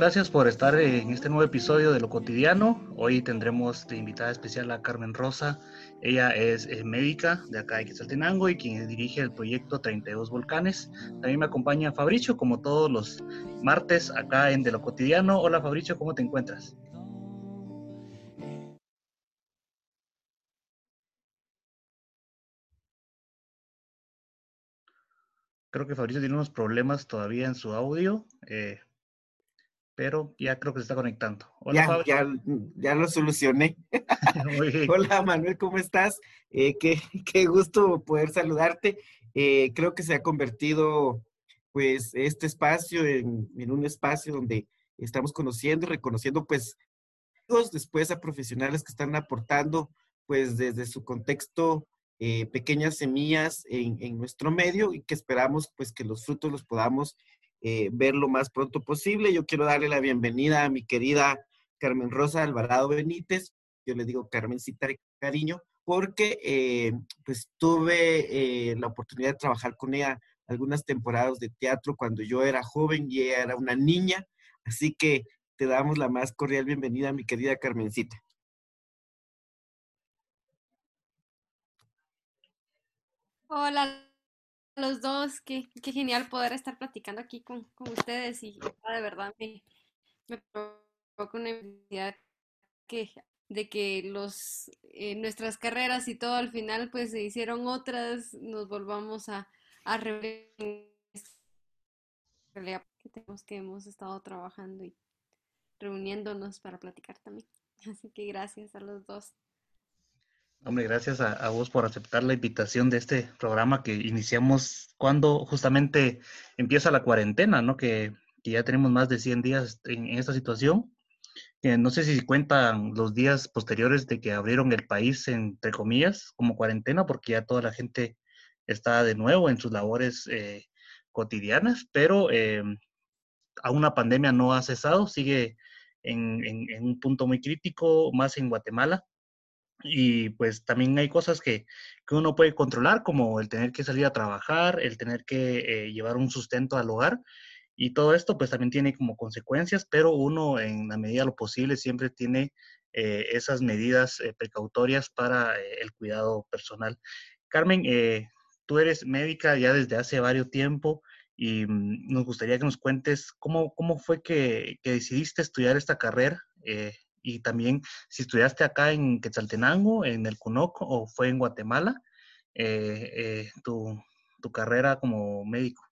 Gracias por estar en este nuevo episodio de Lo Cotidiano. Hoy tendremos de invitada especial a Carmen Rosa. Ella es eh, médica de acá de Quetzaltenango y quien dirige el proyecto 32 Volcanes. También me acompaña Fabricio, como todos los martes acá en De Lo Cotidiano. Hola Fabricio, ¿cómo te encuentras? Creo que Fabricio tiene unos problemas todavía en su audio. Eh, pero ya creo que se está conectando. Hola, ya, ya, lo solucioné. Hola Manuel, ¿cómo estás? Eh, qué, qué, gusto poder saludarte. Eh, creo que se ha convertido pues este espacio en, en, un espacio donde estamos conociendo y reconociendo pues después a profesionales que están aportando pues desde su contexto eh, pequeñas semillas en, en, nuestro medio y que esperamos pues que los frutos los podamos eh, ver lo más pronto posible. Yo quiero darle la bienvenida a mi querida Carmen Rosa Alvarado Benítez, yo le digo Carmencita cariño, porque eh, pues tuve eh, la oportunidad de trabajar con ella algunas temporadas de teatro cuando yo era joven y ella era una niña, así que te damos la más cordial bienvenida, mi querida Carmencita. Hola, los dos, qué, qué, genial poder estar platicando aquí con, con ustedes y de verdad me, me provoca una necesidad que, de que los, eh, nuestras carreras y todo al final pues se hicieron otras, nos volvamos a, a realidad que tenemos que hemos estado trabajando y reuniéndonos para platicar también. Así que gracias a los dos. Hombre, gracias a, vos por aceptar la invitación de este programa que iniciamos cuando justamente empieza la cuarentena, ¿no? Que, ya tenemos más de 100 días en, esta situación. no sé si cuentan los días posteriores de que abrieron el país, entre comillas, como cuarentena, porque ya toda la gente está de nuevo en sus labores eh, cotidianas, pero eh, aún la pandemia no ha cesado, sigue en, en un punto muy crítico, más en Guatemala y pues también hay cosas que, que, uno puede controlar, como el tener que salir a trabajar, el tener que eh, llevar un sustento al hogar. Y todo esto pues también tiene como consecuencias, pero uno en la medida de lo posible siempre tiene eh, esas medidas eh, precautorias para el cuidado personal. Carmen, tú eres médica ya desde hace varios tiempo y mm, nos gustaría que nos cuentes cómo, cómo fue que, que decidiste estudiar esta carrera y también si estudiaste acá en Quetzaltenango, en el CUNOC o fue en Guatemala, eh, eh, tu, tu, carrera como médico.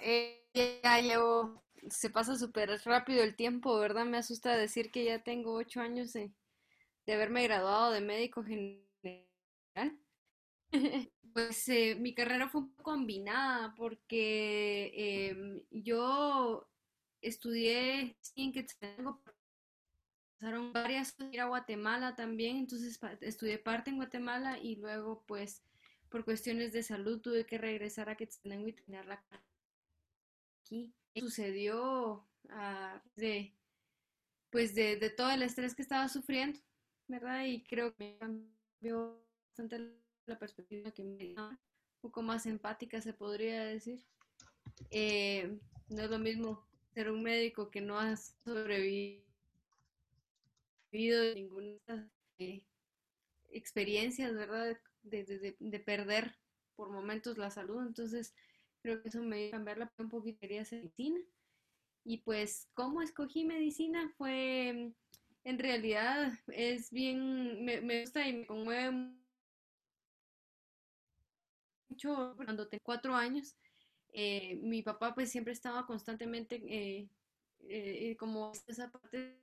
Eh, ya llevo, se pasa súper rápido el tiempo, ¿verdad? Me asusta decir que ya tengo ocho años de, de haberme graduado de médico general. Pues eh, mi carrera fue combinada porque em, yo estudié en Quetzaltenango, pasaron varias ir a Guatemala también, entonces estudié parte en Guatemala y luego pues por cuestiones de salud tuve que regresar a Quetzaltenango y tenerla aquí. Sucedió de pues de, de todo el estrés que estaba sufriendo, ¿verdad? Y creo que me cambió bastante la perspectiva que me un poco más empática, se podría decir. Eh, no es lo mismo ser un médico que no ha sobrevivido de ninguna eh, experiencias, ¿verdad? De, de, perder por momentos la salud. Entonces, creo que eso me hizo cambiar un poquito, quería hacer medicina. Y pues, ¿cómo escogí medicina? Fue, en realidad, es bien, me, me gusta y me conmueve cuando tenía cuatro años. Eh, mi papá pues siempre estaba constantemente eh, eh, como esa parte de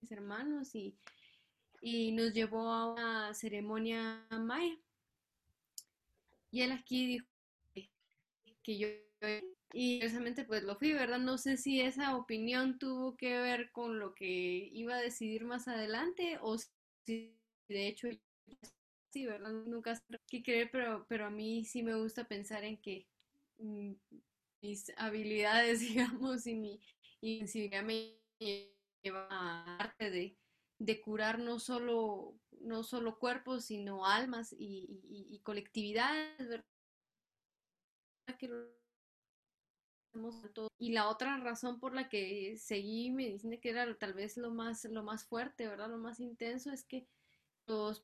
mis hermanos y, y nos llevó a una ceremonia maya. Y él aquí dijo que yo y precisamente pues lo fui, ¿verdad? No sé si esa opinión tuvo que ver con lo que iba a decidir más adelante o si de hecho sí, ¿verdad? Nunca sé qué creer, pero, pero a mí sí me gusta pensar en que mm, mis habilidades, digamos, y mi y me lleva a arte de, de, curar no solo, no solo cuerpos, sino almas y, y, colectividades, ¿verdad? que y la otra razón por la que seguí medicina, que era tal vez lo más, lo más fuerte, ¿verdad? Lo más intenso, es que los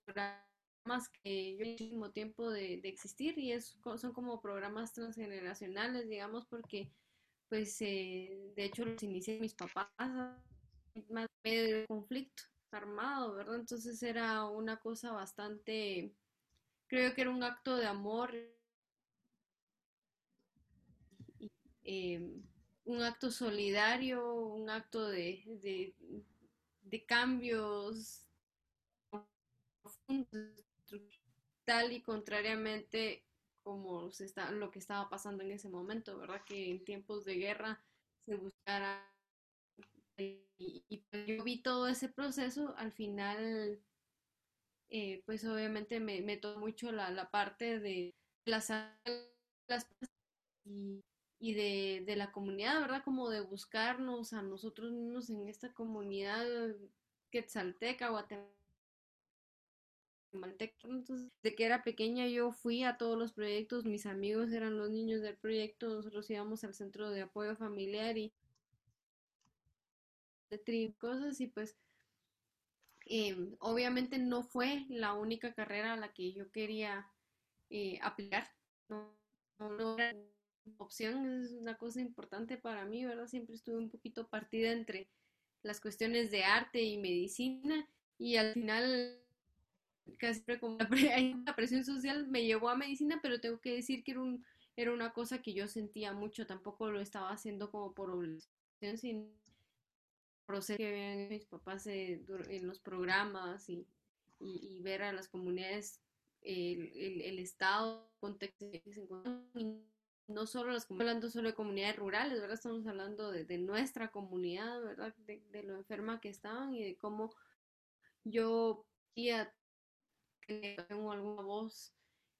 que yo mismo tiempo de, existir y es, son como programas transgeneracionales, digamos, porque pues eh, de hecho los inicié mis papás más medio de conflicto armado, ¿verdad? Entonces era una cosa bastante, creo que era un acto de amor, eh, un acto solidario, un acto de, de, de cambios tal y contrariamente como se está, lo que estaba pasando en ese momento, ¿verdad? Que en tiempos de guerra se buscara y, pues yo vi todo ese proceso, al final, eh, pues obviamente me, me tocó mucho la, la parte de las, las y, y de, de, la comunidad, ¿verdad? Como de buscarnos a nosotros mismos en esta comunidad quetzalteca, guatemalteca. Entonces, de que era pequeña yo fui a todos los proyectos, mis amigos eran los niños del proyecto, nosotros íbamos al centro de apoyo familiar y de cosas y pues em, obviamente no fue la única carrera a la que yo quería eh, aplicar. No, no, era opción, es una cosa importante para mí, ¿verdad? Siempre estuve un poquito partida entre las cuestiones de arte y medicina y al final casi como la presión social me llevó a medicina, pero tengo que decir que era, un, era una cosa que yo sentía mucho, tampoco lo estaba haciendo como por obligación, sino proceso que vean mis papás eh, en los programas y, y, ver a las comunidades, el, el, el estado, contexto que se no solo las hablando solo de comunidades rurales, ¿verdad? Estamos hablando de, de nuestra comunidad, ¿verdad? De, de, lo enferma que estaban y de cómo yo podía tener alguna voz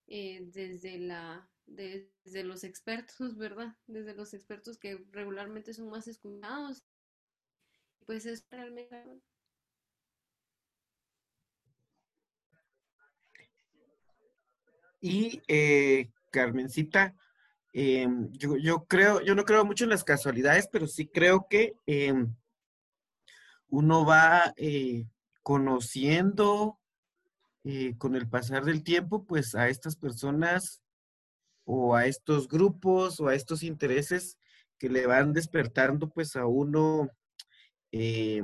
eh, desde la desde los expertos, ¿verdad? Desde los expertos que regularmente son más escuchados pues es realmente... Y eh, Carmencita, em, yo, yo, creo, yo no creo mucho en las casualidades, pero sí creo que em, uno va eh, conociendo eh, con el pasar del tiempo, pues a estas personas o a estos grupos o a estos intereses que le van despertando pues a uno eh,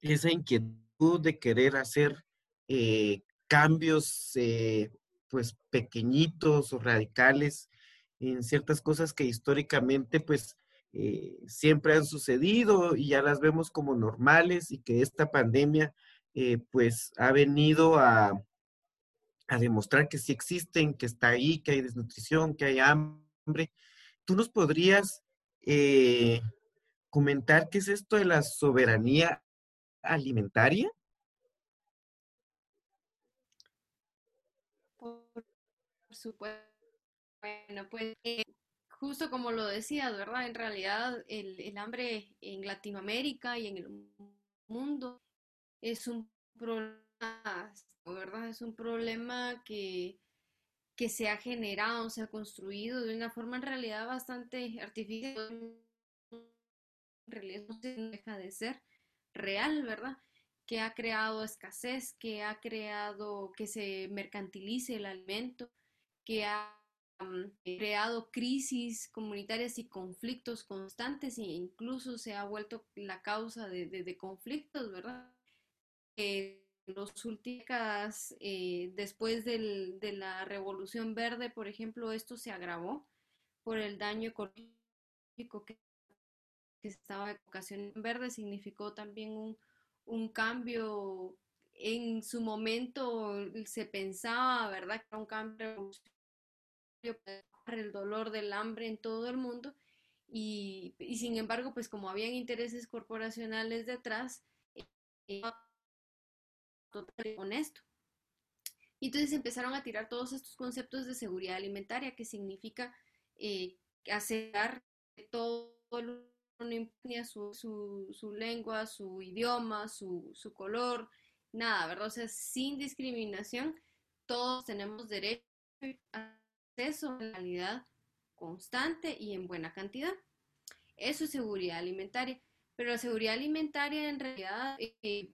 esa inquietud de querer hacer eh, cambios eh, pues pequeñitos o radicales en ciertas cosas que históricamente pues siempre han sucedido y ya las vemos como normales y que esta pandemia pues ha venido a, a demostrar que sí existen, que está ahí, que hay desnutrición, que hay hambre. ¿Tú nos podrías comentar qué es esto de la soberanía alimentaria? Por supuesto. Bueno, pues eh, justo como lo decías, ¿verdad? En realidad el, el, hambre en Latinoamérica y en el mundo es un problema, ¿verdad? Es un problema que, que se ha generado, se ha construido de una forma en realidad bastante artificial en realidad no deja de ser real, ¿verdad? Que ha creado escasez, que ha creado que se mercantilice el alimento, que ha creado crisis comunitarias y conflictos constantes e incluso se ha vuelto la causa de, de, conflictos, ¿verdad? Eh, los últimos, eh, después del, de la Revolución Verde, por ejemplo, esto se agravó por el daño ecológico que que estaba vocación verde significó también un, un cambio. En su momento se pensaba, ¿verdad?, que era un cambio el dolor del hambre en todo el mundo. Y, y, sin embargo, pues como habían intereses corporacionales detrás, eh, totalmente honesto. Y entonces empezaron a tirar todos estos conceptos de seguridad alimentaria, que significa eh, asegurar todo el no su, su, lengua, su idioma, su, su, color, nada, ¿verdad? O sea, sin discriminación, todos tenemos derecho a acceso a la realidad constante y en buena cantidad. Eso es seguridad alimentaria. Pero la seguridad alimentaria en realidad eh,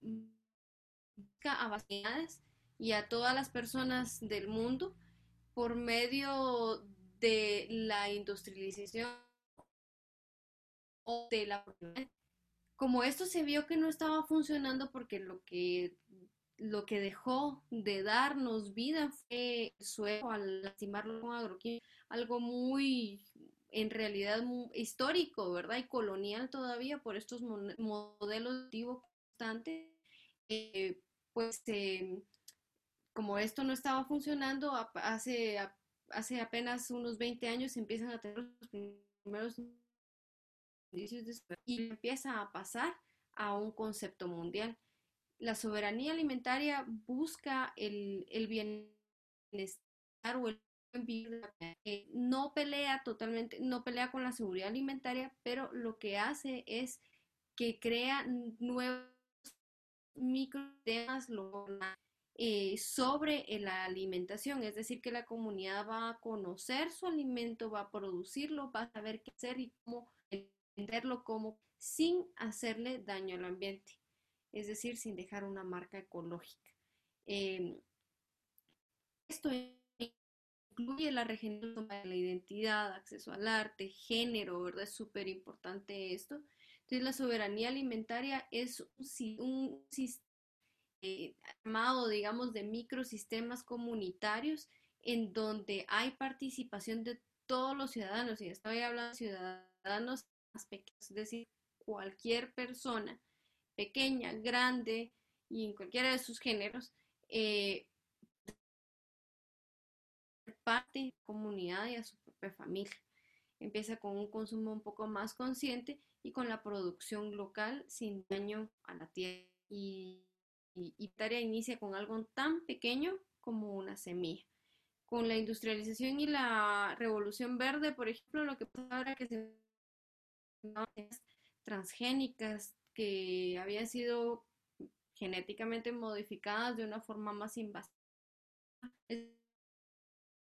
a y a todas las personas del mundo por medio de la industrialización o de la como esto se vio que no estaba funcionando porque lo que lo que dejó de darnos vida fue el suelo al lastimarlo con agroquímicos, algo muy en realidad histórico, ¿verdad? Y colonial todavía por estos modelos constantes. Eh, pues em, como esto no estaba funcionando, hace, hace apenas unos 20 años empiezan a tener los primeros indicios y empieza a pasar a un concepto mundial. La soberanía alimentaria busca el, el bienestar o el no pelea totalmente, no pelea con la seguridad alimentaria, pero lo que hace es que crea nuevos microtemas eh, sobre la alimentación, es decir, que la comunidad va a conocer su alimento, va a producirlo, va a saber qué hacer y cómo venderlo como sin hacerle daño al ambiente, es decir, sin dejar una marca ecológica. Em, esto incluye la regeneración de la identidad, acceso al arte, género, ¿verdad? Es súper importante esto. Entonces, la soberanía alimentaria es un, sistema eh, armado, digamos, de microsistemas comunitarios en donde hay participación de todos los ciudadanos, y estoy hablando de ciudadanos más pequeños, es decir, cualquier persona, pequeña, grande y en cualquiera de sus géneros, eh, parte de la comunidad y a su propia familia. Empieza con un consumo un poco más consciente y con la producción local sin daño a la tierra. Y, y, tarea inicia con algo tan pequeño como una semilla. Con la industrialización y la revolución verde, por ejemplo, lo que pasa ahora que se transgénicas que habían sido genéticamente modificadas de una forma más invasiva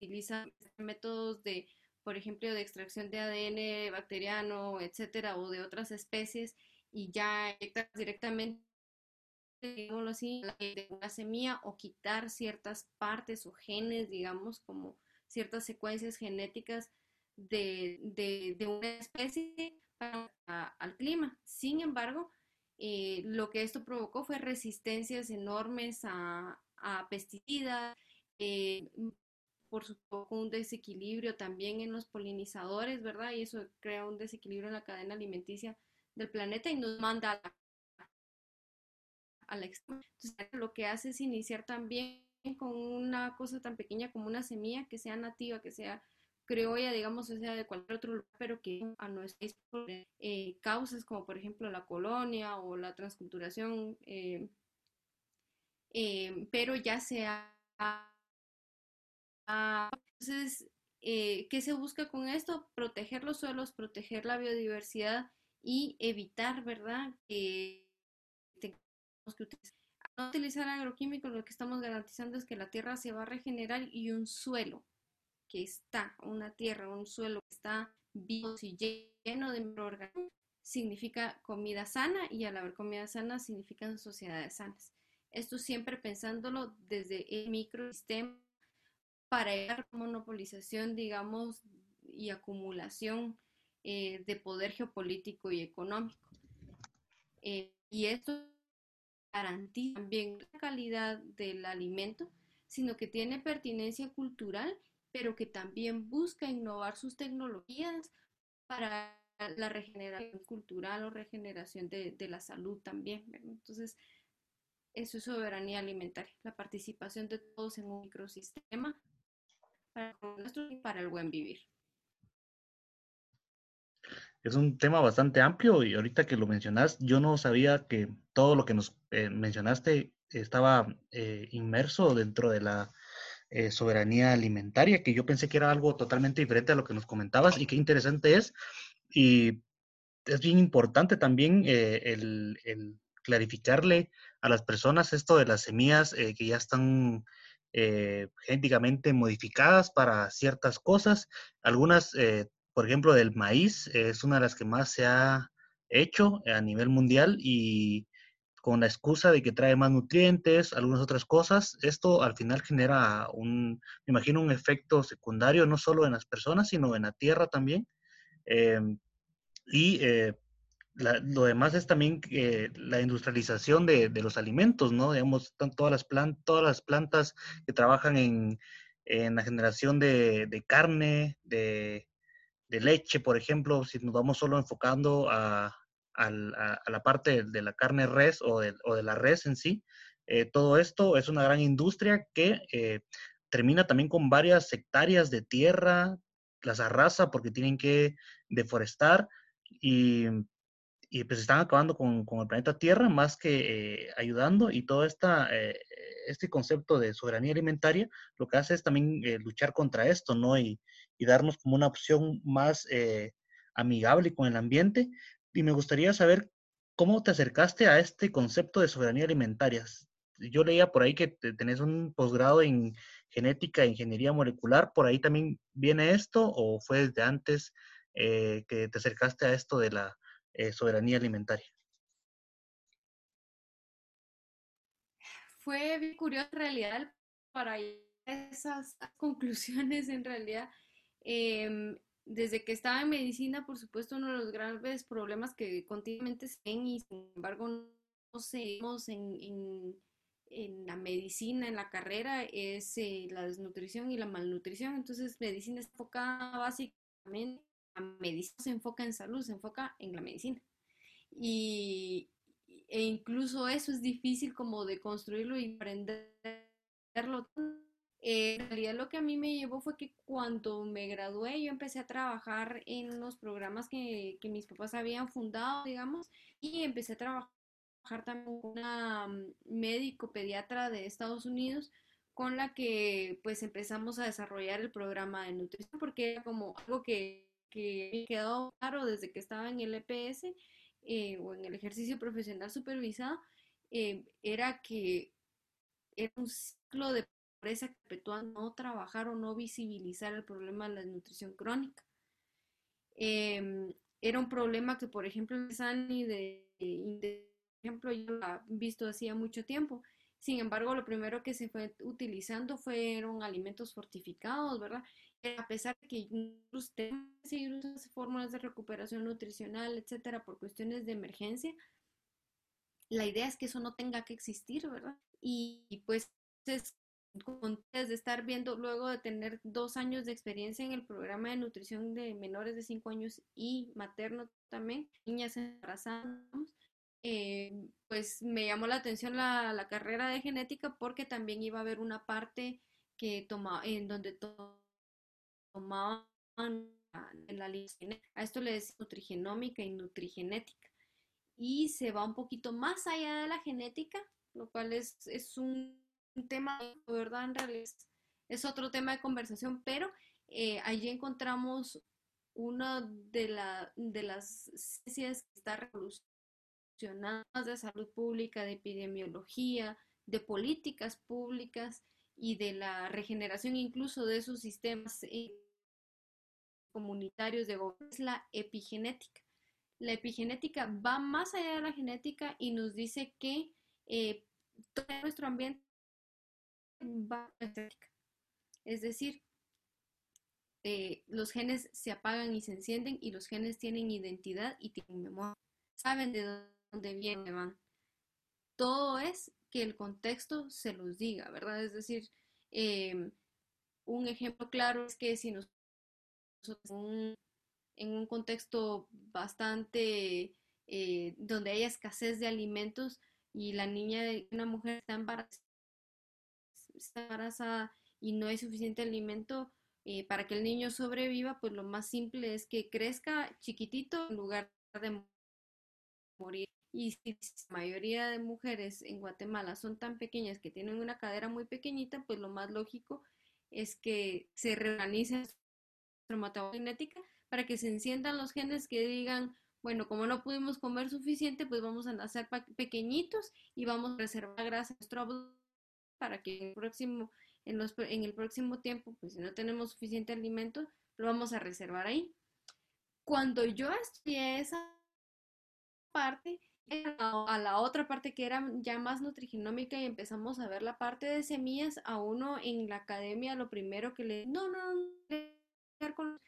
utilizan métodos de, por ejemplo, de extracción de ADN bacteriano, etcétera, o de otras especies, y ya directamente, digámoslo así, de una semilla o quitar ciertas partes o genes, digamos, como ciertas secuencias genéticas de, de, una especie para, al clima. Sin embargo, eh, lo que esto provocó fue resistencias enormes a, a pesticidas, eh, por supuesto, un desequilibrio también en los polinizadores, ¿verdad? Y eso crea un desequilibrio en la cadena alimenticia del planeta y nos manda a la, Entonces, lo que hace es iniciar también con una cosa tan pequeña como una semilla que sea nativa, que sea criolla, digamos, o sea, de cualquier otro lugar, pero que a nuestras eh, causas como por ejemplo la colonia o la transculturación, eh, eh, pero ya sea entonces, eh, ¿qué se busca con esto? Proteger los suelos, proteger la biodiversidad y evitar, ¿verdad? Que tengamos que utilizar. no utilizar agroquímicos, lo que estamos garantizando es que la tierra se va a regenerar y un suelo que está, una tierra, un suelo que está vivo y lleno de microorganismos, significa comida sana y al haber comida sana significan sociedades sanas. Esto siempre pensándolo desde el microsistema para la monopolización, digamos, y acumulación eh, de poder geopolítico y económico. Eh, y esto garantiza también la calidad del alimento, sino que tiene pertinencia cultural, pero que también busca innovar sus tecnologías para la regeneración cultural o regeneración de, de la salud también. Entonces, eso es soberanía alimentaria, la participación de todos en un microsistema para el buen vivir. Es un tema bastante amplio y ahorita que lo mencionas, yo no sabía que todo lo que nos eh, mencionaste estaba eh, inmerso dentro de la eh, soberanía alimentaria, que yo pensé que era algo totalmente diferente a lo que nos comentabas y qué interesante es. Y es bien importante también el, el, clarificarle a las personas esto de las semillas que ya están eh, genéticamente modificadas para ciertas cosas. Algunas, eh, por ejemplo, del maíz, es una de las que más se ha hecho a nivel mundial y con la excusa de que trae más nutrientes, algunas otras cosas, esto al final genera un, me imagino, un efecto secundario no solo en las personas, sino en la tierra también. Em, y eh, lo demás es también eh, la industrialización de, los alimentos, ¿no? Digamos, todas las, plantas, todas las plantas que trabajan en, la generación de, carne, de, leche, por ejemplo, si nos vamos solo enfocando a, la parte de, la carne res o de, la res en sí, eh, todo esto es una gran industria que eh, termina también con varias hectáreas de tierra, las arrasa porque tienen que deforestar y y pues están acabando con, con, el planeta Tierra más que eh, ayudando y todo esta, eh, este concepto de soberanía alimentaria lo que hace es también eh, luchar contra esto, ¿no? Y, y, darnos como una opción más amigable con el ambiente. Y me gustaría saber cómo te acercaste a este concepto de soberanía alimentaria. Yo leía por ahí que tenés un posgrado en genética e ingeniería molecular, ¿por ahí también viene esto o fue desde antes que te acercaste a esto de la eh, soberanía alimentaria. Fue bien curioso en realidad para esas conclusiones en realidad. Em, desde que estaba en medicina, por supuesto, uno de los graves problemas que continuamente se ven y sin embargo no seguimos en, en, la medicina, en la carrera, es eh, la desnutrición y la malnutrición. Entonces, medicina se enfoca básicamente medicina se enfoca en salud, se enfoca en la medicina. Y, e incluso eso es difícil como de construirlo y aprenderlo. Eh, en realidad lo que a mí me llevó fue que cuando me gradué yo empecé a trabajar en los programas que, que mis papás habían fundado, digamos, y empecé a trabajar también con una mm, médico pediatra de Estados Unidos con la que pues empezamos a desarrollar el programa de nutrición porque era como algo que que me quedó claro desde que estaba en el EPS eh, o en el ejercicio profesional supervisado, eh, era que era un ciclo de pobreza perpetual no trabajar o no visibilizar el problema de la desnutrición crónica. Em, era un problema que, por ejemplo, en Sani, de, de, ejemplo, yo lo he visto hacía mucho tiempo. Sin embargo, lo primero que se fue utilizando fueron alimentos fortificados, ¿verdad? a pesar de que usted seguir usando fórmulas de recuperación nutricional, etcétera, por cuestiones de emergencia, la idea es que eso no tenga que existir, ¿verdad? Y, pues es de estar viendo, luego de tener dos años de experiencia en el programa de nutrición de menores de cinco años y materno también, niñas embarazadas, eh, pues me llamó la atención la, la, carrera de genética porque también iba a haber una parte que toma, en donde tomaban en la línea. A esto le decimos nutrigenómica y nutrigenética. Y se va un poquito más allá de la genética, lo cual es, es un, tema, ¿verdad? En realidad es, otro tema de conversación, pero eh, allí encontramos una de, la, de las ciencias que está revolucionando de salud pública, de epidemiología, de políticas públicas y de la regeneración incluso de esos sistemas eh, comunitarios de gobierno es la epigenética. La epigenética va más allá de la genética y nos dice que eh, todo nuestro ambiente va a. Es decir, eh, los genes se apagan y se encienden y los genes tienen identidad y tienen memoria. Saben de dónde vienen, van. Todo es que el contexto se los diga, ¿verdad? Es decir, em, un ejemplo claro es que si nosotros en un contexto bastante eh, donde hay escasez de alimentos y la niña, una mujer está embarazada, y no hay suficiente alimento eh, para que el niño sobreviva, pues lo más simple es que crezca chiquitito en lugar de morir. Y si la mayoría de mujeres en Guatemala son tan pequeñas que tienen una cadera muy pequeñita, pues lo más lógico es que se reorganicen genética para que se enciendan los genes que digan, bueno, como no pudimos comer suficiente, pues vamos a nacer pequeñitos y vamos a reservar grasa en nuestro abdomen para que en el próximo en, los, en el próximo tiempo, pues si no tenemos suficiente alimento, lo vamos a reservar ahí. Cuando yo estudié esa parte, a la otra parte que era ya más nutrigenómica y empezamos a ver la parte de semillas, a uno en la academia lo primero que le... No, no, no, con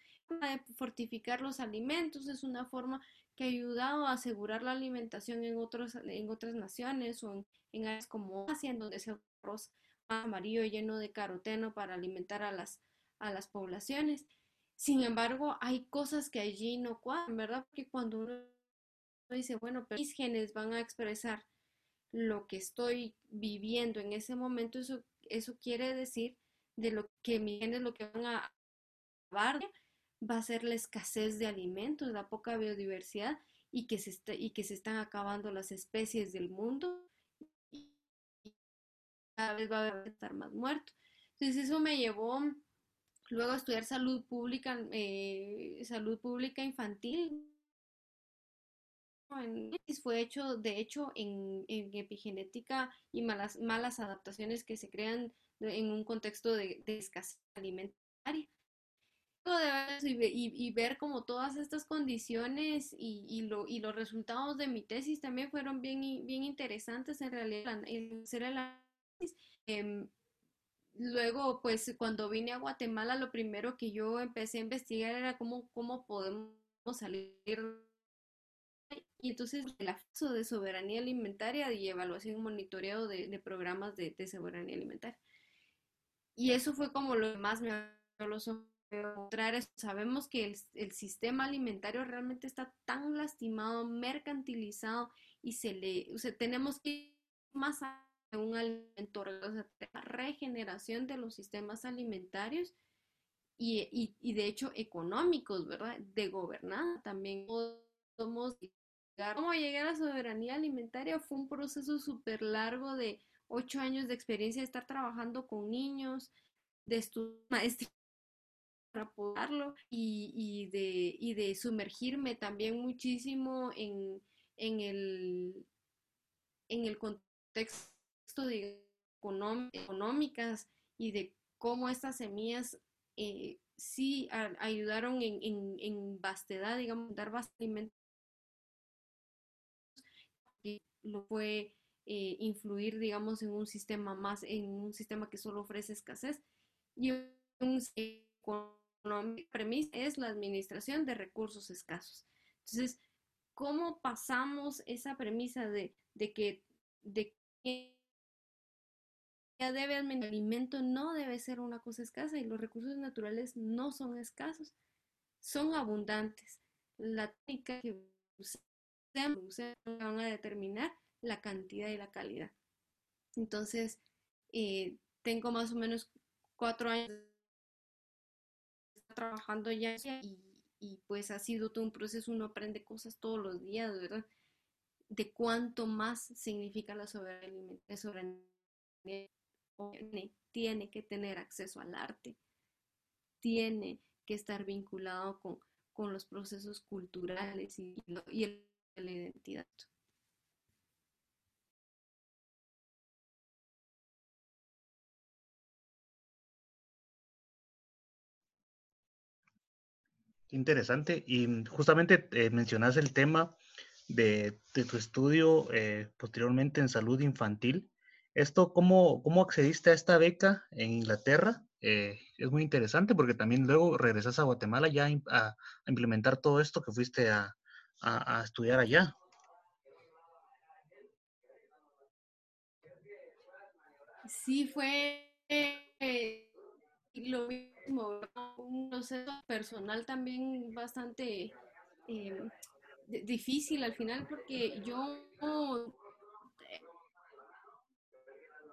fortificar los alimentos, es una forma que ha ayudado a asegurar la alimentación en, otros, en otras naciones o en, áreas como Asia, en donde se arroz amarillo lleno de caroteno para alimentar a las, a las poblaciones. Sin embargo, hay cosas que allí no cuadran, ¿verdad? Porque cuando uno dice, bueno, pero mis genes van a expresar lo que estoy viviendo en ese momento, eso, eso quiere decir de lo que mis genes lo que van a dar va a ser la escasez de alimentos, la poca biodiversidad y que se, y que se están acabando las especies del mundo cada vez va a estar más muerto. Entonces eso me llevó luego a estudiar salud pública, eh, salud pública infantil. Fue hecho, de hecho, en, epigenética y malas, malas adaptaciones que se crean en un contexto de, de escasez alimentaria y, ver como todas estas condiciones y, lo, y los resultados de mi tesis también fueron bien, bien interesantes en realidad hacer el análisis. Em, luego, pues cuando vine a Guatemala, lo primero que yo empecé a investigar era cómo, cómo podemos salir y entonces el acceso de soberanía alimentaria y evaluación y monitoreo de, programas de, de, soberanía alimentaria. Y eso fue como lo que más me abrió los ojos Sabemos que el, sistema alimentario realmente está tan lastimado, mercantilizado y se le, o sea, tenemos que ir más a un alimento, o sea, la regeneración de los sistemas alimentarios y, y, de hecho económicos, ¿verdad? De gobernar también. Podemos ¿Cómo llegar a la soberanía alimentaria? Fue un proceso súper largo de ocho años de experiencia de estar trabajando con niños, de estudiar para apodarlo y, de, sumergirme también muchísimo en, el, contexto de económicas y de cómo estas semillas eh, sí ayudaron en, en, en, vastedad, digamos, dar alimentos y lo fue eh, influir, digamos, en un sistema más, en un sistema que solo ofrece escasez y un premisa es la administración de recursos escasos. Entonces, ¿cómo pasamos esa premisa de, que, de que debe el alimento no debe ser una cosa escasa y los recursos naturales no son escasos, son abundantes. La técnica que usemos van a determinar la cantidad y la calidad. Entonces, eh, tengo más o menos cuatro años trabajando ya y, pues ha sido todo un proceso, uno aprende cosas todos los días, ¿verdad? De cuánto más significa la soberanía. Tiene que tener acceso al arte, tiene que estar vinculado con, con los procesos culturales y, y la identidad. Interesante. Y justamente eh, mencionas el tema de, tu estudio eh, posteriormente en salud infantil. ¿Esto cómo, cómo accediste a esta beca en Inglaterra? Eh, es muy interesante porque también luego regresas a Guatemala ya a, implementar todo esto que fuiste a, a, estudiar allá. Sí, fue lo mismo, un proceso personal también bastante eh, difícil al final porque yo eh,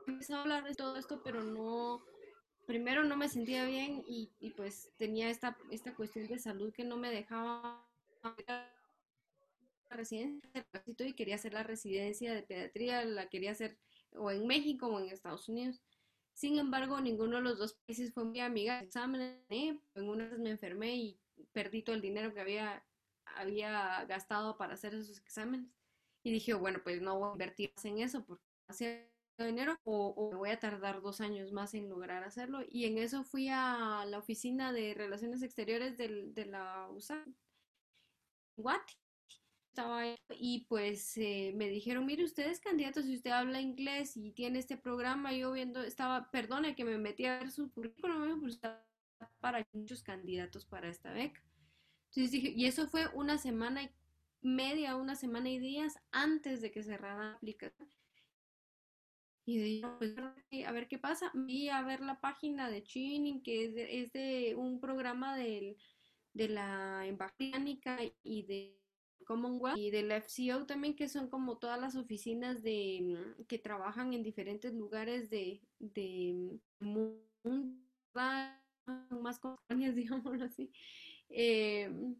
empecé a hablar de todo esto, pero no, primero no me sentía bien y, y, pues tenía esta, esta cuestión de salud que no me dejaba residencia y quería hacer la residencia de pediatría, la quería hacer o en México o en Estados Unidos. Sin embargo, ninguno de los dos países fue mi amiga. Exámenes, en una vez me enfermé y perdí todo el dinero que había, había gastado para hacer esos exámenes. Y dije, bueno, pues no voy a invertir en eso porque hace de enero o, me voy a tardar dos años más en lograr hacerlo. Y en eso fui a la oficina de Relaciones Exteriores de la USA, Guati. Estaba y pues eh, me dijeron, mire, usted es candidato, si usted habla inglés y tiene este programa, yo viendo, estaba, perdone que me metí a ver su currículum, estaba para muchos candidatos para esta beca. Entonces dije, y eso fue una semana y media, una semana y días antes de que cerrara la aplicación. Y dije, pues, a ver qué pasa. Vi a ver la página de Chinning, que es de, un programa de la embajada y de Commonwealth y del FCO también, que son como todas las oficinas de que trabajan en diferentes lugares de, de mundo, más compañías, digámoslo así. Em,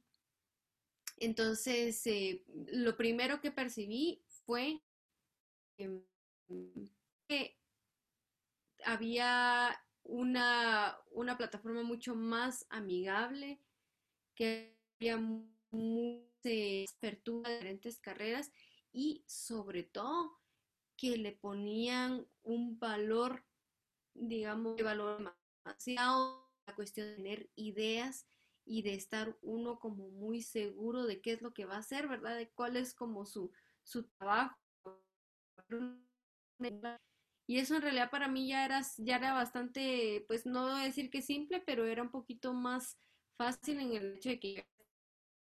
entonces, eh, lo primero que percibí fue em, que había una, una plataforma mucho más amigable, que había mucha apertura de diferentes carreras y sobre todo que le ponían un valor, digamos, de valor demasiado la cuestión de tener ideas y de estar uno como muy seguro de qué es lo que va a hacer, ¿verdad? De cuál es como su, su trabajo. Y eso en realidad para mí ya era, ya era bastante, pues no a decir que simple, pero era un poquito más fácil en el hecho de que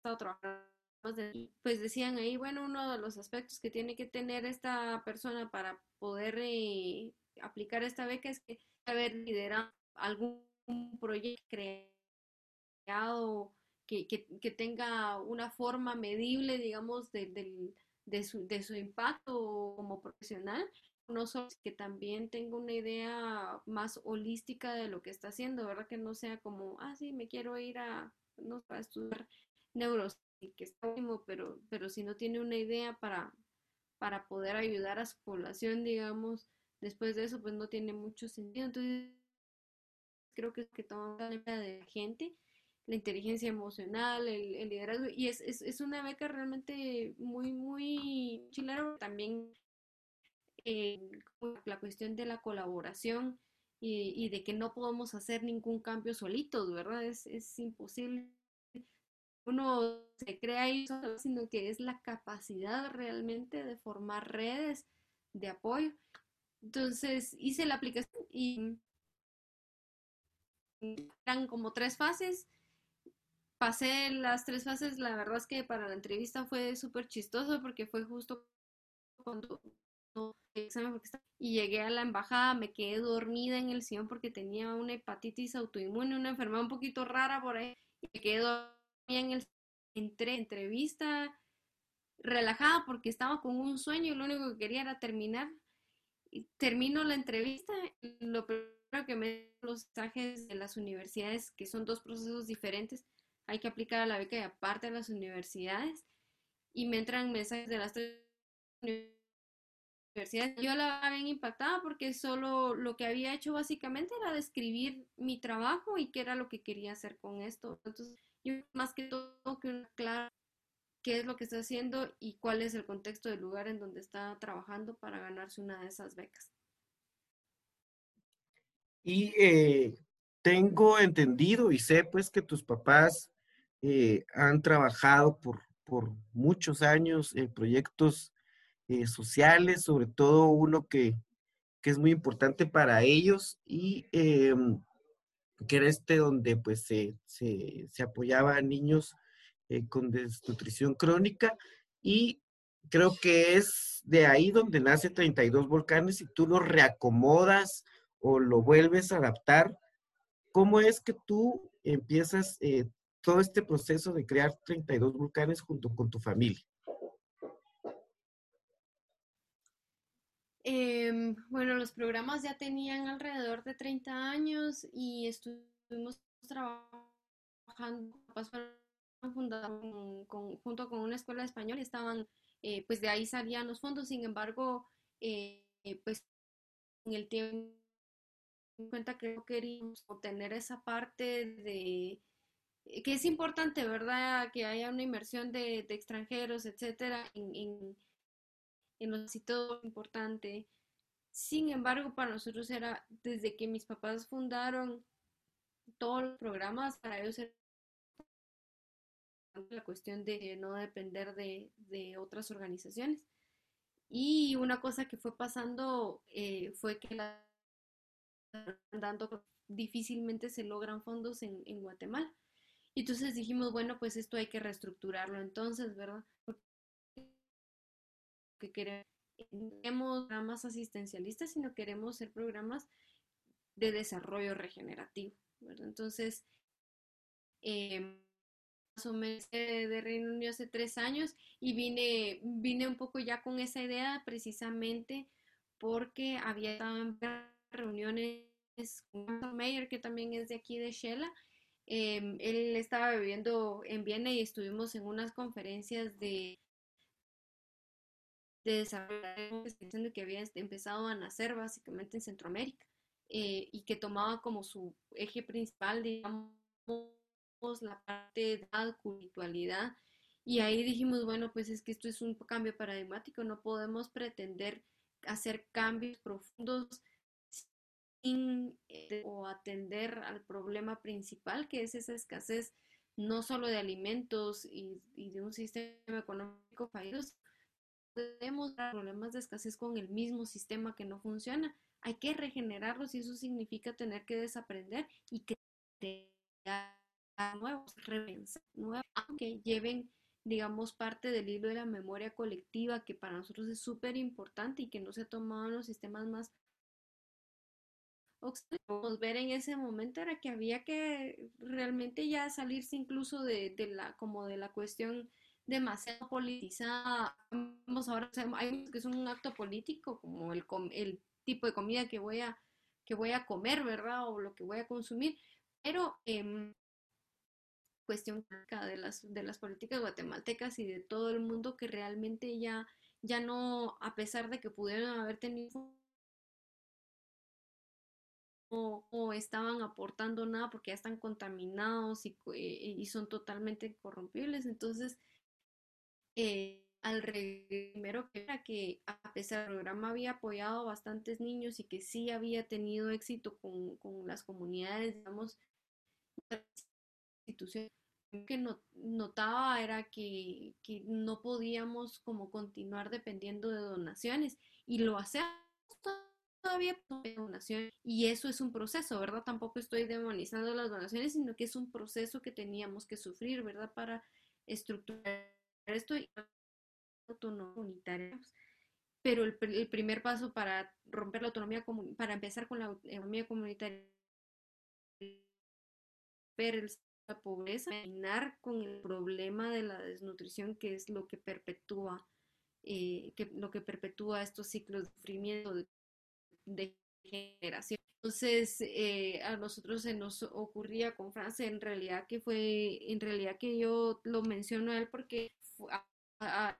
estado trabajando pues decían ahí, bueno, uno de los aspectos que tiene que tener esta persona para poder eh, aplicar esta beca es que haber liderado algún proyecto creado que, que, tenga una forma medible, digamos, de, de, su, de su impacto como profesional, no solo que también tenga una idea más holística de lo que está haciendo, ¿verdad? Que no sea como, ah, sí, me quiero ir a, no, a estudiar neuros que está pero, pero si no tiene una idea para, para poder ayudar a su población, digamos, después de eso, pues no tiene mucho sentido. Entonces, creo que es que toma la de la gente, la inteligencia emocional, el, liderazgo, y es, es, es, una beca realmente muy, muy chilera, también eh, la cuestión de la colaboración y, y, de que no podemos hacer ningún cambio solitos, ¿verdad? Es, es imposible uno se crea ahí sino que es la capacidad realmente de formar redes de apoyo. Entonces hice la aplicación y eran como tres fases. Pasé las tres fases, la verdad es que para la entrevista fue súper chistoso porque fue justo cuando y llegué a la embajada, me quedé dormida en el sillón porque tenía una hepatitis autoinmune, una enfermedad un poquito rara por ahí, y me quedé dormida en el entre entrevista relajada porque estaba con un sueño y lo único que quería era terminar. Y termino la entrevista, lo primero que me los mensajes de las universidades, que son dos procesos diferentes, hay que aplicar a la beca y aparte de las universidades, y me entran mensajes de las tres universidades. Yo la había impactada porque solo lo que había hecho básicamente era describir mi trabajo y qué era lo que quería hacer con esto. Entonces, yo más que todo que claro qué es lo que está haciendo y cuál es el contexto del lugar en donde está trabajando para ganarse una de esas becas. Y eh, tengo entendido y sé pues que tus papás eh, han trabajado por, por muchos años en proyectos eh, sociales, sobre todo uno que, que, es muy importante para ellos y em, que era este donde pues se, se, apoyaba a niños eh, con desnutrición crónica y creo que es de ahí donde nace 32 volcanes y tú lo reacomodas o lo vuelves a adaptar. ¿Cómo es que tú empiezas eh, todo este proceso de crear 32 volcanes junto con tu familia? Em, bueno, los programas ya tenían alrededor de 30 años y estuvimos trabajando, junto con una escuela de español y estaban, eh, pues de ahí salían los fondos, sin embargo, eh, pues en el tiempo en cuenta que no queríamos obtener esa parte de eh, que es importante, ¿verdad? Que haya una inversión de, extranjeros, etcétera, en, en los todo importante. Sin embargo, para nosotros era, desde que mis papás fundaron todos los programas, para ellos era la cuestión de no depender de, de otras organizaciones. Y una cosa que fue pasando eh, fue que la dando difícilmente se logran fondos en, Guatemala. Y entonces dijimos, bueno, pues esto hay que reestructurarlo entonces, ¿verdad? Queremos programas asistencialistas, sino queremos ser programas de desarrollo regenerativo. Entonces, eh, más o menos de Reino Unido hace tres años y vine, vine un poco ya con esa idea precisamente porque había estado en reuniones con Mayer, que también es de aquí de Shela. Em, él estaba viviendo en Viena y estuvimos en unas conferencias de, de desarrollo que había empezado a nacer básicamente en Centroamérica eh, y que tomaba como su eje principal, digamos, la parte de edad, culturalidad. Y ahí dijimos, bueno, pues es que esto es un cambio paradigmático, no podemos pretender hacer cambios profundos sin eh, o atender al problema principal, que es esa escasez no solo de alimentos y, de un sistema económico fallido, tenemos problemas de escasez con el mismo sistema que no funciona. Hay que regenerarlos y eso significa tener que desaprender y crear nuevos, repensar nuevos, aunque lleven, digamos, parte del hilo de la memoria colectiva, que para nosotros es súper importante y que no se ha tomado en los sistemas más podemos ver en ese momento era que había que realmente ya salirse incluso de, de la como de la cuestión demasiado politizada. Vamos ahora hay que es un acto político como el, el tipo de comida que voy a que voy a comer verdad o lo que voy a consumir. Pero eh, cuestión de las, de las políticas guatemaltecas y de todo el mundo que realmente ya, ya no, a pesar de que pudieron haber tenido o, o, estaban aportando nada porque ya están contaminados y, eh, y son totalmente corrompibles. Entonces, eh, al primero que era que a pesar del programa había apoyado a bastantes niños y que sí había tenido éxito con, con las comunidades, digamos, instituciones que notaba era que, que, no podíamos como continuar dependiendo de donaciones y lo hacemos todavía de donaciones y eso es un proceso, ¿verdad? Tampoco estoy demonizando las donaciones, sino que es un proceso que teníamos que sufrir, ¿verdad? Para estructurar esto y comunitarios. Pero el, el, primer paso para romper la autonomía, para empezar con la autonomía comunitaria, ver la pobreza, terminar con el problema de la desnutrición, que es lo que perpetúa, eh, que, lo que perpetúa estos ciclos de sufrimiento de, generación. Entonces, eh, a nosotros se nos ocurría con Francia, en realidad que fue, en realidad que yo lo menciono a él porque ha,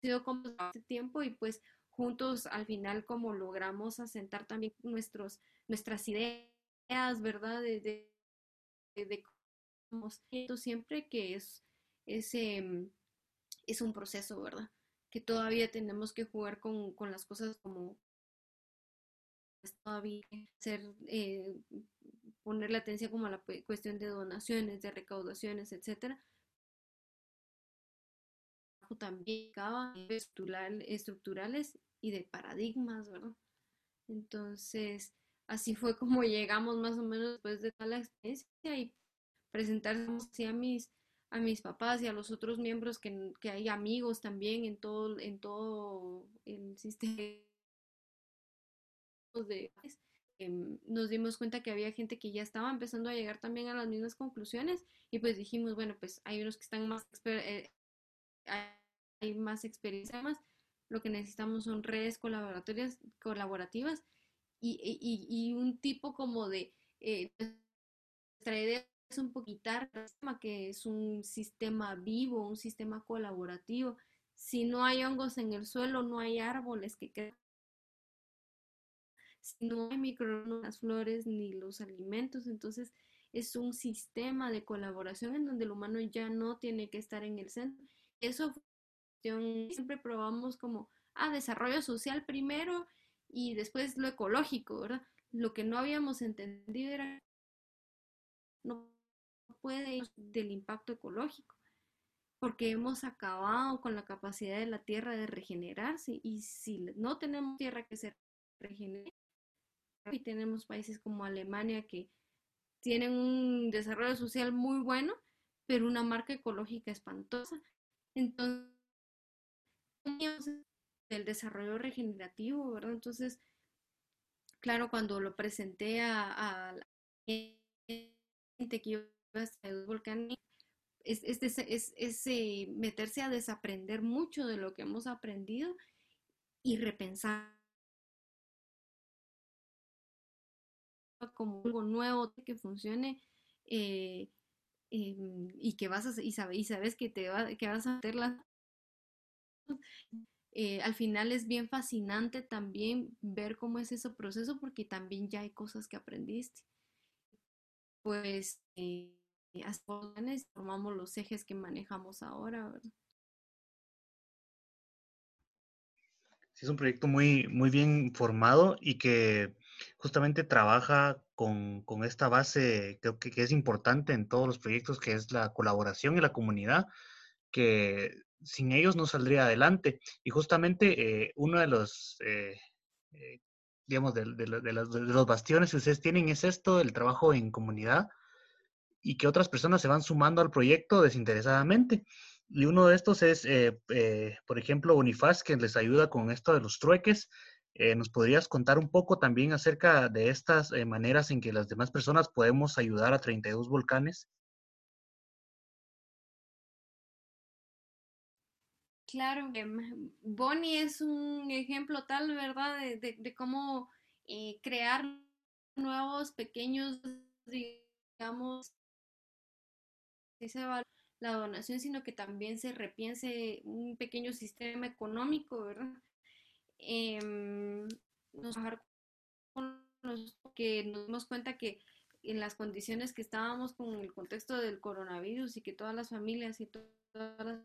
sido como hace tiempo y pues juntos al final como logramos asentar también nuestros, nuestras ideas, ¿verdad? De, de, de siempre que es, es, em, es un proceso, ¿verdad? Que todavía tenemos que jugar con, con las cosas como todavía ser, eh, poner la atención como a la cuestión de donaciones, de recaudaciones, etcétera. También estructurales y de paradigmas, ¿verdad? Entonces, así fue como llegamos más o menos después de toda la experiencia y presentarse a mis, a mis papás y a los otros miembros que, que hay amigos también en todo, en todo el sistema de em, nos dimos cuenta que había gente que ya estaba empezando a llegar también a las mismas conclusiones y pues dijimos, bueno, pues hay unos que están más, eh, hay más experiencia más, lo que necesitamos son redes colaboratorias, colaborativas y, y, un tipo como de, eh, nuestra idea es un poquito que es un sistema vivo, un sistema colaborativo. Si no hay hongos en el suelo, no hay árboles que quedan. Si no hay microorganismos, las flores ni los alimentos, entonces es un sistema de colaboración en donde el humano ya no tiene que estar en el centro. Eso siempre probamos como, ah, desarrollo social primero Y después lo ecológico, ¿verdad? Lo que no habíamos entendido era no puede ir del impacto ecológico, porque hemos acabado con la capacidad de la tierra de regenerarse y si no tenemos tierra que se regenere, y tenemos países como Alemania que tienen un desarrollo social muy bueno, pero una marca ecológica espantosa. Entonces, el desarrollo regenerativo, ¿verdad? Entonces, claro, cuando lo presenté a, la gente que iba a el volcán, es, es, es, es eh, meterse a desaprender mucho de lo que hemos aprendido y repensar como algo nuevo que funcione eh, em, y que vas a y, sabes, y sabes que te va, que vas a hacer las eh, al final es bien fascinante también ver cómo es ese proceso porque también ya hay cosas que aprendiste. Pues eh, formamos los ejes que manejamos ahora. Sí, es un proyecto muy, muy bien formado y que justamente trabaja con, con esta base, creo que, que, es importante en todos los proyectos, que es la colaboración y la comunidad, que sin ellos no saldría adelante. Y justamente eh, uno de los, eh, eh, digamos, de, los, bastiones que ustedes tienen es esto, el trabajo en comunidad y que otras personas se van sumando al proyecto desinteresadamente. Y uno de estos es, por ejemplo, Unifaz, que les ayuda con esto de los trueques. ¿Nos podrías contar un poco también acerca de estas maneras en que las demás personas podemos ayudar a 32 volcanes? Claro, Bonnie es un ejemplo tal, ¿verdad?, de, cómo eh, crear nuevos pequeños, digamos, la donación, sino que también se repiense un pequeño sistema económico, ¿verdad? Eh, nos que nos dimos cuenta que en las condiciones que estábamos con el contexto del coronavirus y que todas las familias y todas las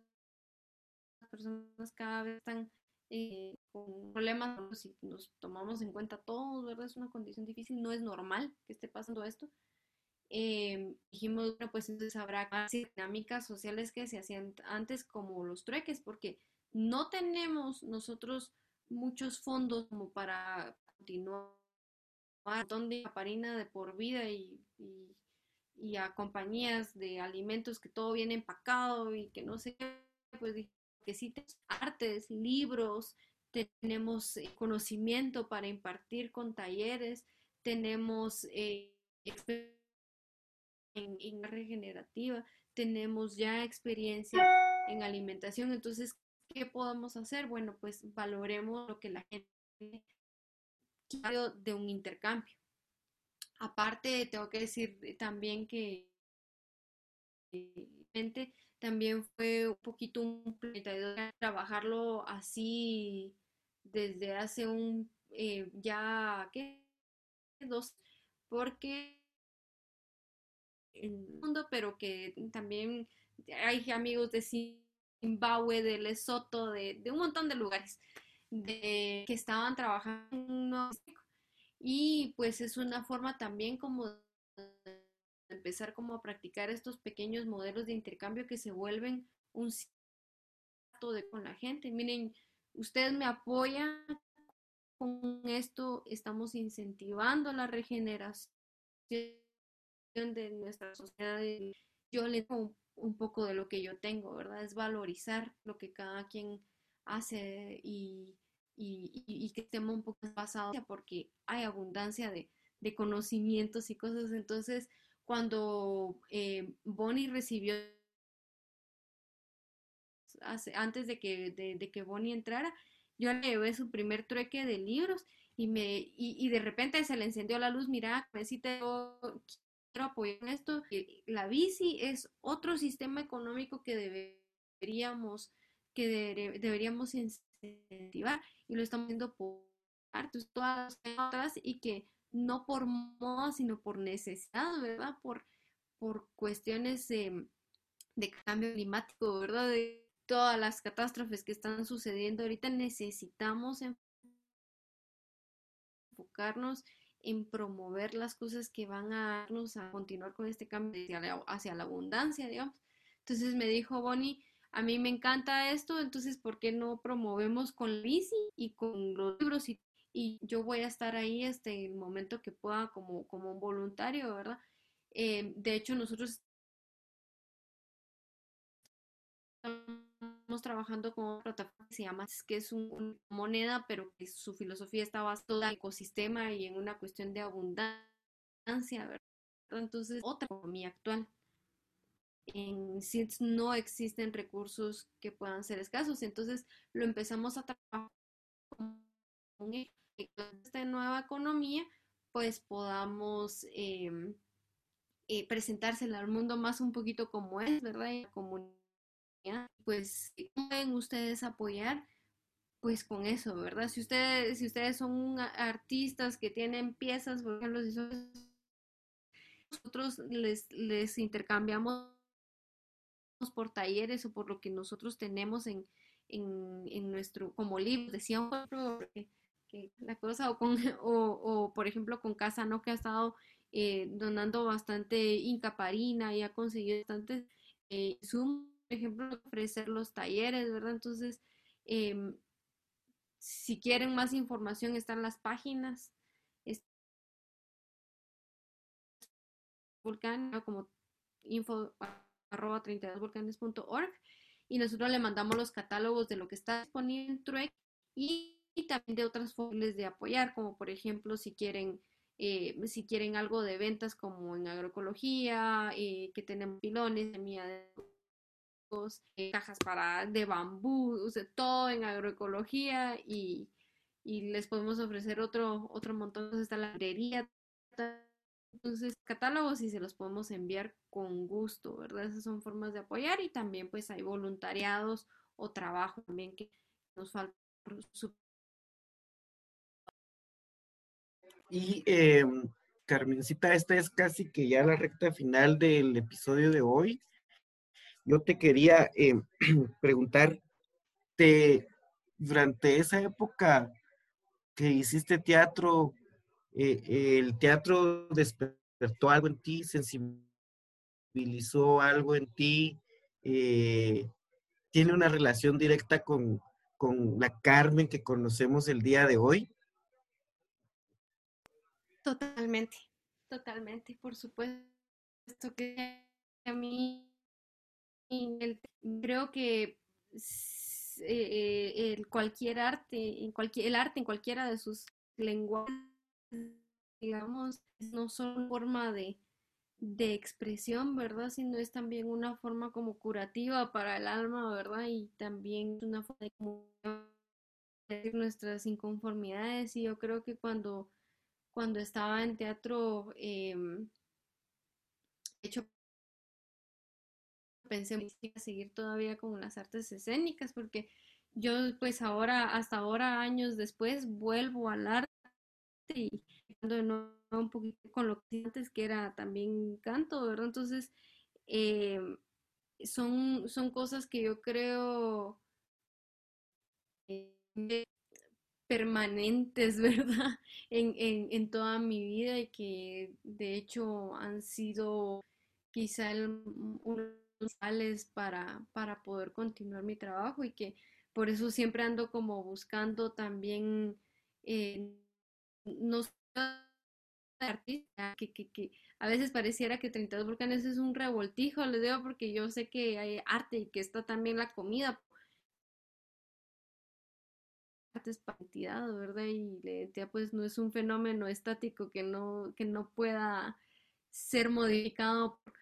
personas cada vez están eh, con problemas, si nos tomamos en cuenta todos, ¿verdad? Es una condición difícil, no es normal que esté pasando esto. Eh, dijimos, bueno, pues entonces habrá dinámicas sociales que se hacían antes como los trueques, porque no tenemos nosotros muchos fondos como para continuar donde parina de por vida y, y, y, a compañías de alimentos que todo viene empacado y que no sé, pues que sí tenemos artes, libros, tenemos eh, conocimiento para impartir con talleres, tenemos eh, en, en regenerativa, tenemos ya experiencia en alimentación. Entonces, ¿qué podemos hacer? Bueno, pues valoremos lo que la gente quiere de un intercambio. Aparte, tengo que decir también que eh, también fue un poquito un trabajarlo así desde hace un eh, ya ¿qué? dos porque en el mundo pero que también hay amigos de Zimbabue, de Lesoto, de, de un montón de lugares de, que estaban trabajando y pues es una forma también como empezar como a practicar estos pequeños modelos de intercambio que se vuelven un de con la gente. Miren, ustedes me apoyan con esto, estamos incentivando la regeneración de nuestra sociedad. Yo le doy un poco de lo que yo tengo, ¿verdad? Es valorizar lo que cada quien hace y, que estemos un poco basados porque hay abundancia de, de conocimientos y cosas. Entonces, cuando eh, Bonnie recibió, antes de que, de, que Bonnie entrara, yo le llevé su primer trueque de libros y, me, y, de repente se le encendió la luz, mira, necesito, quiero apoyar en esto. La bici es otro sistema económico que deberíamos, que deberíamos incentivar y lo estamos haciendo por partes, todas las otras y que no por moda, sino por necesidad, ¿verdad? Por, por cuestiones de cambio climático, ¿verdad? De todas las catástrofes que están sucediendo ahorita, necesitamos enfocarnos en promover las cosas que van a darnos a continuar con este cambio hacia la, abundancia, digamos. Entonces me dijo Bonnie, a mí me encanta esto, entonces ¿por qué no promovemos con bici y con los libros? Y, y yo voy a estar ahí este, el momento que pueda como, como un voluntario, ¿verdad? Eh, de hecho, nosotros estamos trabajando con una plataforma que se llama, que es una moneda, pero que su filosofía está basada en ecosistema y en una cuestión de abundancia, ¿verdad? Entonces, otra economía actual. En SITS no existen recursos que puedan ser escasos, entonces lo empezamos a trabajar con esta nueva economía, pues podamos eh, eh, presentársela al mundo más un poquito como es, ¿verdad? Y la comunidad pues pueden ustedes apoyar pues con eso, ¿verdad? Si ustedes, si ustedes son artistas que tienen piezas, por ejemplo, si son, nosotros les, les intercambiamos por talleres o por lo que nosotros tenemos en, en, en nuestro, como libros, decía que, la cosa, o, con, o, por ejemplo con Casa, ¿no? Que ha estado eh, donando bastante incaparina y ha conseguido bastante eh, Zoom ejemplo, ofrecer los talleres, ¿verdad? Entonces, em, si quieren más información, están las páginas. Volcán, como info arroba 32volcanes.org y nosotros le mandamos los catálogos de lo que está disponible en Truec y, también de otras formas de apoyar, como por ejemplo si quieren eh, si quieren algo de ventas como en agroecología, eh, que tenemos pilones, semilla de eh, cajas para de bambú, todo en agroecología y, les podemos ofrecer otro, otro montón. Entonces está la librería, entonces catálogos y se los podemos enviar con gusto, ¿verdad? Esas son formas de apoyar y también pues hay voluntariados o trabajo también que nos falta. Y eh, Carmencita, esta es casi que ya la recta final del episodio de hoy. Yo te quería eh, preguntar, durante esa época que hiciste teatro, eh, ¿el teatro despertó algo en ti, sensibilizó algo en ti? Eh, ¿Tiene una relación directa con, con la Carmen que conocemos el día de hoy? Totalmente, totalmente, por supuesto que a mí creo que eh, el cualquier arte, en cualquier, el arte en cualquiera de sus lenguajes, digamos, no son forma de, de expresión, ¿verdad? Sino es también una forma como curativa para el alma, ¿verdad? Y también una forma de nuestras inconformidades. Y yo creo que cuando, cuando estaba en teatro, eh, hecho pensé seguir todavía con las artes escénicas porque yo pues ahora, hasta ahora, años después, vuelvo al arte y nuevo un poquito con lo que antes que era también canto, ¿verdad? Entonces, eh, son, son cosas que yo creo eh, permanentes, ¿verdad? En, en, en, toda mi vida y que de hecho han sido quizá el, un para, para poder continuar mi trabajo y que por eso siempre ando como buscando también, eh, no artista, que, que, que, a veces pareciera que 32 volcanes es un revoltijo, les digo porque yo sé que hay arte y que está también la comida. Arte es partidad, ¿verdad? Y la identidad pues no es un fenómeno estático que no, que no pueda ser modificado por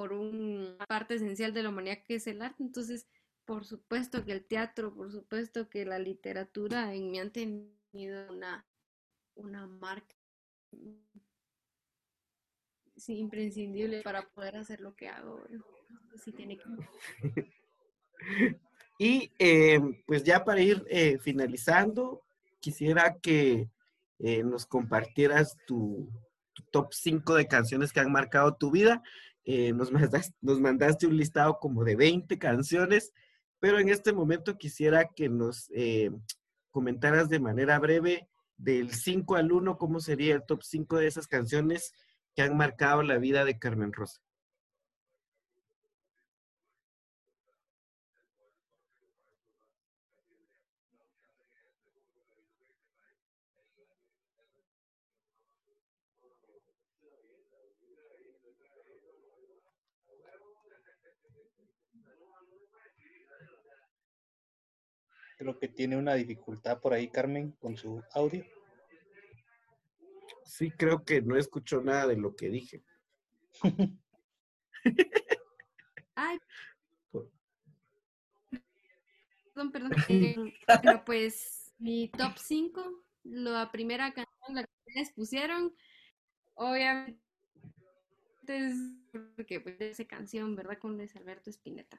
por una parte esencial de la humanidad que es el arte. Entonces, por supuesto que el teatro, por supuesto que la literatura en mí han tenido una, una marca imprescindible para poder hacer lo que hago. tiene Y eh, pues ya para ir eh, finalizando, quisiera que eh, nos compartieras tu, top 5 de canciones que han marcado tu vida nos, mandaste, nos mandaste un listado como de 20 canciones, pero en este momento quisiera que nos comentaras de manera breve del 5 al 1, ¿cómo sería el top 5 de esas canciones que han marcado la vida de Carmen Rosa? Creo que tiene una dificultad por ahí, Carmen, con su audio. Sí, creo que no escuchó nada de lo que dije. Ay. Perdón, perdón. Eh, pero pues mi top 5, la primera canción, la que ustedes pusieron, obviamente es porque pues, esa canción, ¿verdad? Con Luis Alberto Spinetta.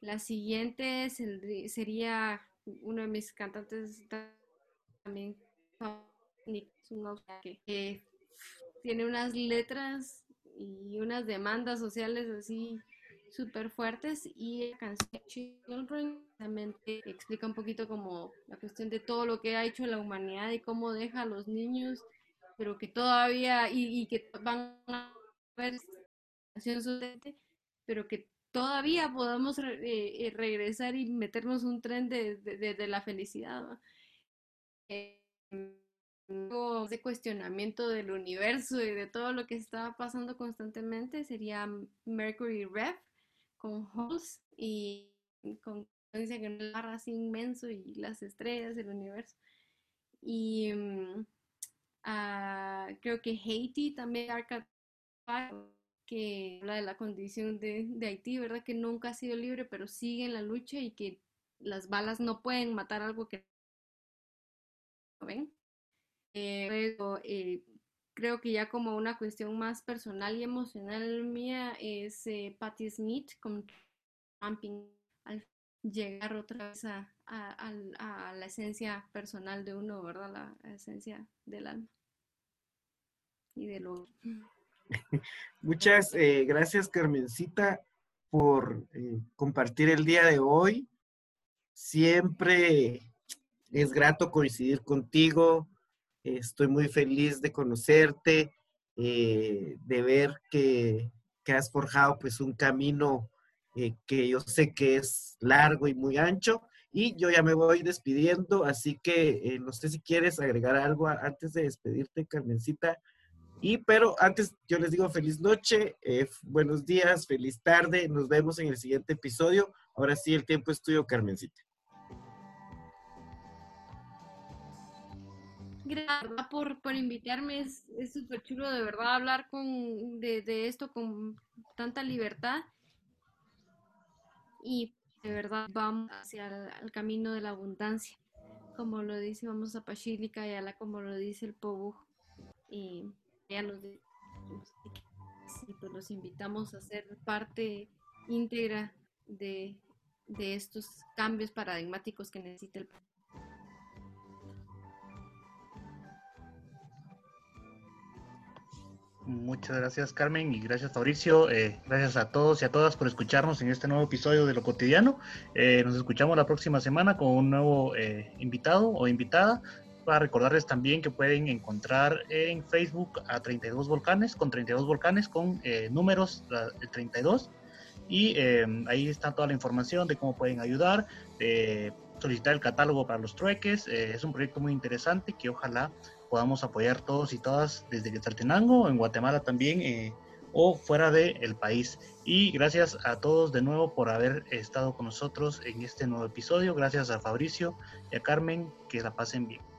La siguiente sería uno de mis cantantes también, que tiene unas letras y unas demandas sociales así súper fuertes y la canción Children también explica un poquito como la cuestión de todo lo que ha hecho la humanidad y cómo deja a los niños, pero que todavía, y, que van a ver pero que todavía podamos eh, eh, regresar y meternos un tren de, de, la felicidad. Eh, de cuestionamiento del universo y de todo lo que está pasando constantemente sería Mercury Rev con Halls y con que el mar así inmenso y las estrellas del universo. Y mm, ah, creo que Haiti también Arca que habla de la condición de, Haití, ¿verdad? Que nunca ha sido libre, pero sigue en la lucha y que las balas no pueden matar algo que no ven. Eh, eh, creo que ya como una cuestión más personal y emocional mía es eh, Patti Smith con Camping al llegar otra vez a, a, la esencia personal de uno, ¿verdad? La esencia del alma y de lo... Muchas eh, gracias, Carmencita, por eh, compartir el día de hoy. Siempre es grato coincidir contigo. Estoy muy feliz de conocerte, eh, de ver que, has forjado pues un camino que yo sé que es largo y muy ancho. Y yo ya me voy despidiendo, así que no sé si quieres agregar algo antes de despedirte, Carmencita. Y pero antes yo les digo feliz noche, eh, buenos días, feliz tarde, nos vemos en el siguiente episodio. Ahora sí, el tiempo es tuyo, Carmencita. Gracias por, por invitarme, es súper chulo de verdad hablar con, de, de, esto con tanta libertad. Y de verdad vamos hacia el, camino de la abundancia, como lo dice, vamos a Pachílica y a la como lo dice el Pobu. Y nos pues los invitamos a ser parte íntegra de, de estos cambios paradigmáticos que necesita el país. Muchas gracias Carmen y gracias Fabricio. Eh, gracias a todos y a todas por escucharnos en este nuevo episodio de Lo Cotidiano. Eh, nos escuchamos la próxima semana con un nuevo eh, invitado o invitada para recordarles también que pueden encontrar en Facebook a 32 volcanes, con 32 volcanes, con eh, números el 32. Y eh, ahí está toda la información de cómo pueden ayudar, solicitar el catálogo para los trueques. Eh, es un proyecto muy interesante que ojalá podamos apoyar todos y todas desde Quetzaltenango, en Guatemala también, o fuera del país. Y gracias a todos de nuevo por haber estado con nosotros en este nuevo episodio. Gracias a Fabricio y a Carmen. Que la pasen bien.